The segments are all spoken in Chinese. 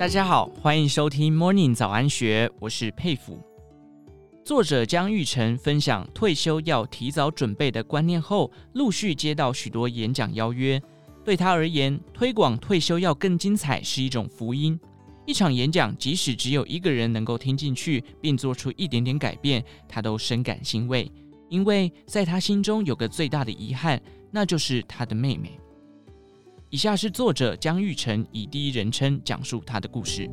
大家好，欢迎收听 Morning 早安学，我是佩服。作者江玉成分享退休要提早准备的观念后，陆续接到许多演讲邀约。对他而言，推广退休要更精彩是一种福音。一场演讲，即使只有一个人能够听进去，并做出一点点改变，他都深感欣慰，因为在他心中有个最大的遗憾，那就是他的妹妹。以下是作者江玉成以第一人称讲述他的故事。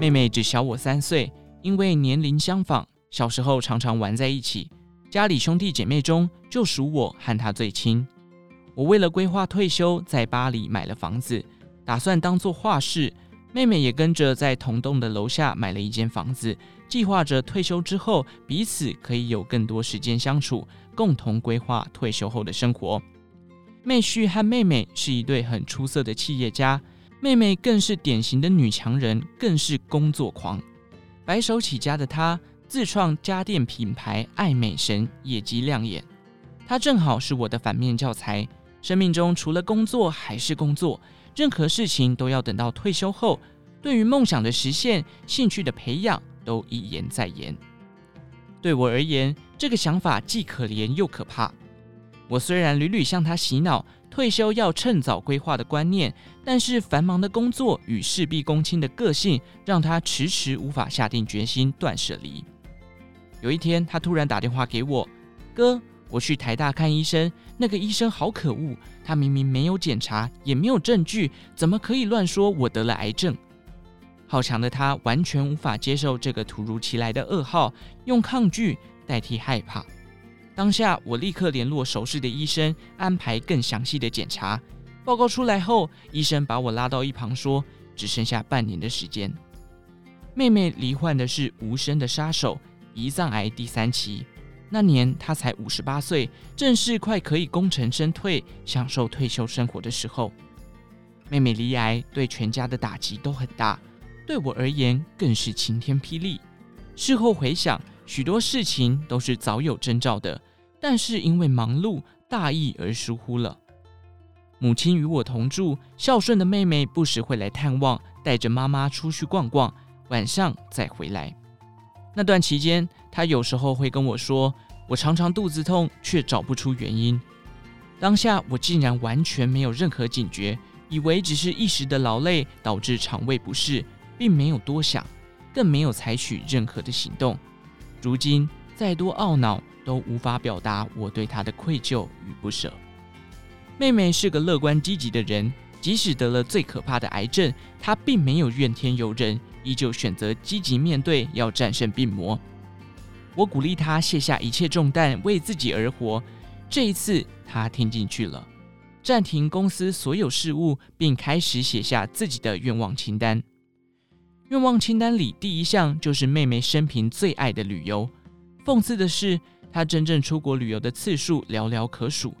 妹妹只小我三岁，因为年龄相仿，小时候常常玩在一起。家里兄弟姐妹中，就属我和她最亲。我为了规划退休，在巴黎买了房子，打算当做画室。妹妹也跟着在同栋的楼下买了一间房子，计划着退休之后彼此可以有更多时间相处，共同规划退休后的生活。妹婿和妹妹是一对很出色的企业家，妹妹更是典型的女强人，更是工作狂。白手起家的她自创家电品牌爱美神，业绩亮眼。她正好是我的反面教材，生命中除了工作还是工作。任何事情都要等到退休后，对于梦想的实现、兴趣的培养，都一言再言。对我而言，这个想法既可怜又可怕。我虽然屡屡向他洗脑退休要趁早规划的观念，但是繁忙的工作与事必躬亲的个性，让他迟迟无法下定决心断舍离。有一天，他突然打电话给我：“哥。”我去台大看医生，那个医生好可恶，他明明没有检查，也没有证据，怎么可以乱说我得了癌症？好强的他完全无法接受这个突如其来的噩耗，用抗拒代替害怕。当下我立刻联络熟识的医生，安排更详细的检查。报告出来后，医生把我拉到一旁说：“只剩下半年的时间。”妹妹罹患的是无声的杀手——胰脏癌第三期。那年她才五十八岁，正是快可以功成身退、享受退休生活的时候。妹妹罹癌对全家的打击都很大，对我而言更是晴天霹雳。事后回想，许多事情都是早有征兆的，但是因为忙碌大意而疏忽了。母亲与我同住，孝顺的妹妹不时会来探望，带着妈妈出去逛逛，晚上再回来。那段期间，她有时候会跟我说，我常常肚子痛，却找不出原因。当下我竟然完全没有任何警觉，以为只是一时的劳累导致肠胃不适，并没有多想，更没有采取任何的行动。如今再多懊恼都无法表达我对她的愧疚与不舍。妹妹是个乐观积极的人，即使得了最可怕的癌症，她并没有怨天尤人。依旧选择积极面对，要战胜病魔。我鼓励她卸下一切重担，为自己而活。这一次，她听进去了，暂停公司所有事务，并开始写下自己的愿望清单。愿望清单里第一项就是妹妹生平最爱的旅游。讽刺的是，她真正出国旅游的次数寥寥可数。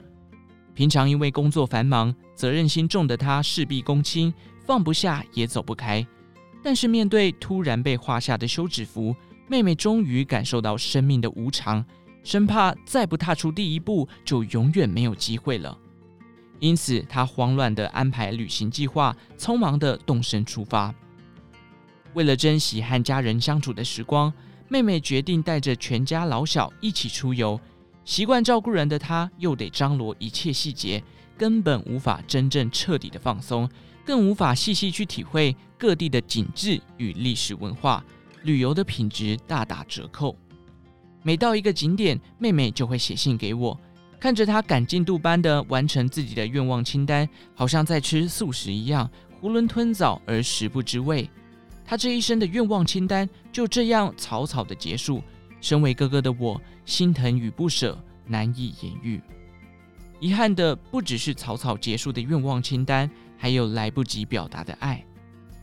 平常因为工作繁忙、责任心重的她，事必躬亲，放不下也走不开。但是面对突然被画下的休止符，妹妹终于感受到生命的无常，生怕再不踏出第一步就永远没有机会了。因此，她慌乱地安排旅行计划，匆忙地动身出发。为了珍惜和家人相处的时光，妹妹决定带着全家老小一起出游。习惯照顾人的她，又得张罗一切细节，根本无法真正彻底的放松。更无法细细去体会各地的景致与历史文化，旅游的品质大打折扣。每到一个景点，妹妹就会写信给我，看着她赶进度般的完成自己的愿望清单，好像在吃素食一样，囫囵吞枣而食不知味。她这一生的愿望清单就这样草草的结束。身为哥哥的我，心疼与不舍难以言喻。遗憾的不只是草草结束的愿望清单。还有来不及表达的爱。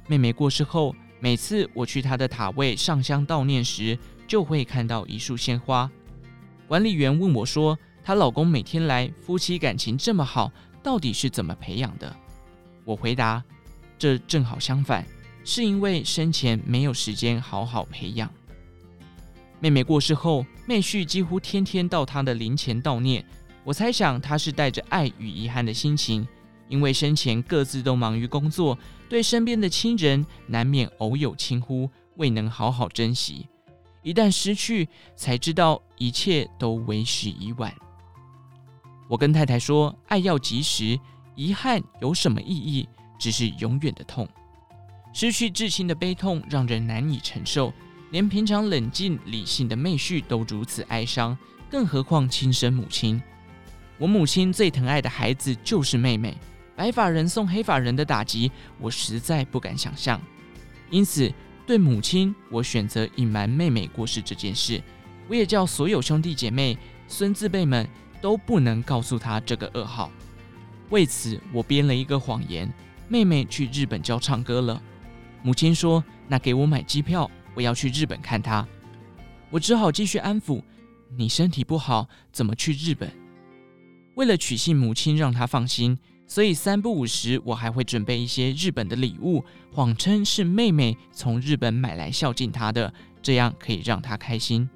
妹妹过世后，每次我去她的塔位上香悼念时，就会看到一束鲜花。管理员问我说：“她老公每天来，夫妻感情这么好，到底是怎么培养的？”我回答：“这正好相反，是因为生前没有时间好好培养。”妹妹过世后，妹婿几乎天天到她的灵前悼念。我猜想他是带着爱与遗憾的心情。因为生前各自都忙于工作，对身边的亲人难免偶有轻忽，未能好好珍惜。一旦失去，才知道一切都为时已晚。我跟太太说：“爱要及时，遗憾有什么意义？只是永远的痛。失去至亲的悲痛让人难以承受，连平常冷静理性的妹婿都如此哀伤，更何况亲生母亲？我母亲最疼爱的孩子就是妹妹。”白发人送黑发人的打击，我实在不敢想象。因此，对母亲，我选择隐瞒妹妹过世这件事。我也叫所有兄弟姐妹、孙子辈们都不能告诉她这个噩耗。为此，我编了一个谎言：妹妹去日本教唱歌了。母亲说：“那给我买机票，我要去日本看她。”我只好继续安抚：“你身体不好，怎么去日本？”为了取信母亲，让她放心。所以三不五时，我还会准备一些日本的礼物，谎称是妹妹从日本买来孝敬她的，这样可以让她开心。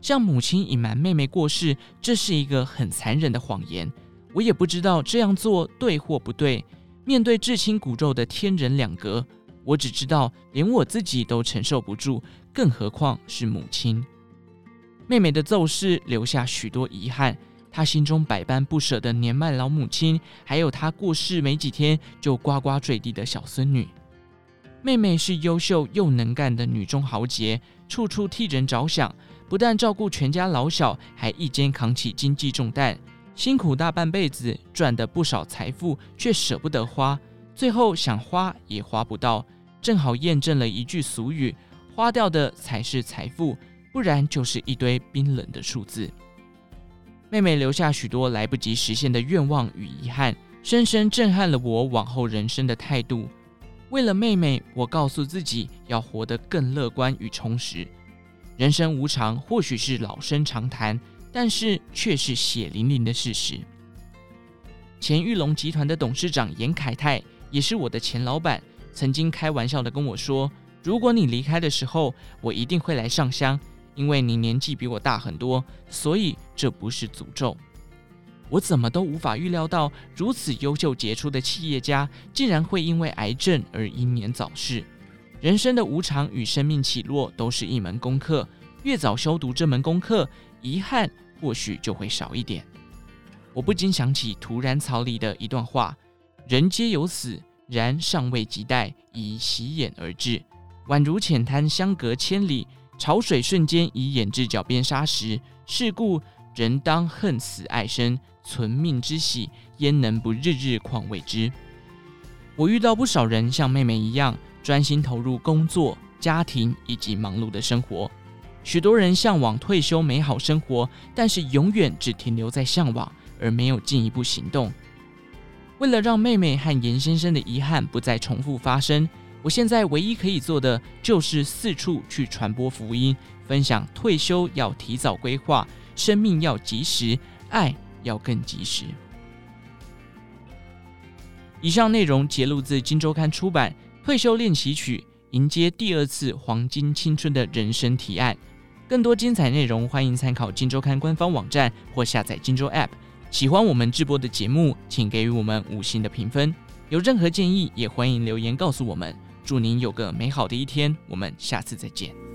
向母亲隐瞒妹妹过世，这是一个很残忍的谎言。我也不知道这样做对或不对。面对至亲骨肉的天人两隔，我只知道连我自己都承受不住，更何况是母亲。妹妹的骤逝留下许多遗憾。她心中百般不舍的年迈老母亲，还有她过世没几天就呱呱坠地的小孙女。妹妹是优秀又能干的女中豪杰，处处替人着想，不但照顾全家老小，还一肩扛起经济重担，辛苦大半辈子，赚的不少财富，却舍不得花，最后想花也花不到。正好验证了一句俗语：花掉的才是财富，不然就是一堆冰冷的数字。妹妹留下许多来不及实现的愿望与遗憾，深深震撼了我往后人生的态度。为了妹妹，我告诉自己要活得更乐观与充实。人生无常，或许是老生常谈，但是却是血淋淋的事实。前玉龙集团的董事长严凯泰，也是我的前老板，曾经开玩笑地跟我说：“如果你离开的时候，我一定会来上香。”因为你年纪比我大很多，所以这不是诅咒。我怎么都无法预料到，如此优秀杰出的企业家，竟然会因为癌症而英年早逝。人生的无常与生命起落，都是一门功课。越早修读这门功课，遗憾或许就会少一点。我不禁想起《屠然草》里的一段话：“人皆有死，然尚未及待，已洗眼而至，宛如浅滩相隔千里。”潮水瞬间已淹至脚边沙石，是故人当恨死爱生，存命之喜，焉能不日日况为之？我遇到不少人像妹妹一样，专心投入工作、家庭以及忙碌的生活。许多人向往退休美好生活，但是永远只停留在向往，而没有进一步行动。为了让妹妹和严先生的遗憾不再重复发生。我现在唯一可以做的，就是四处去传播福音，分享退休要提早规划，生命要及时，爱要更及时。以上内容节录自《金周刊》出版《退休练习曲》，迎接第二次黄金青春的人生提案。更多精彩内容，欢迎参考《金周刊》官方网站或下载《金周 App》。喜欢我们直播的节目，请给予我们五星的评分。有任何建议，也欢迎留言告诉我们。祝您有个美好的一天，我们下次再见。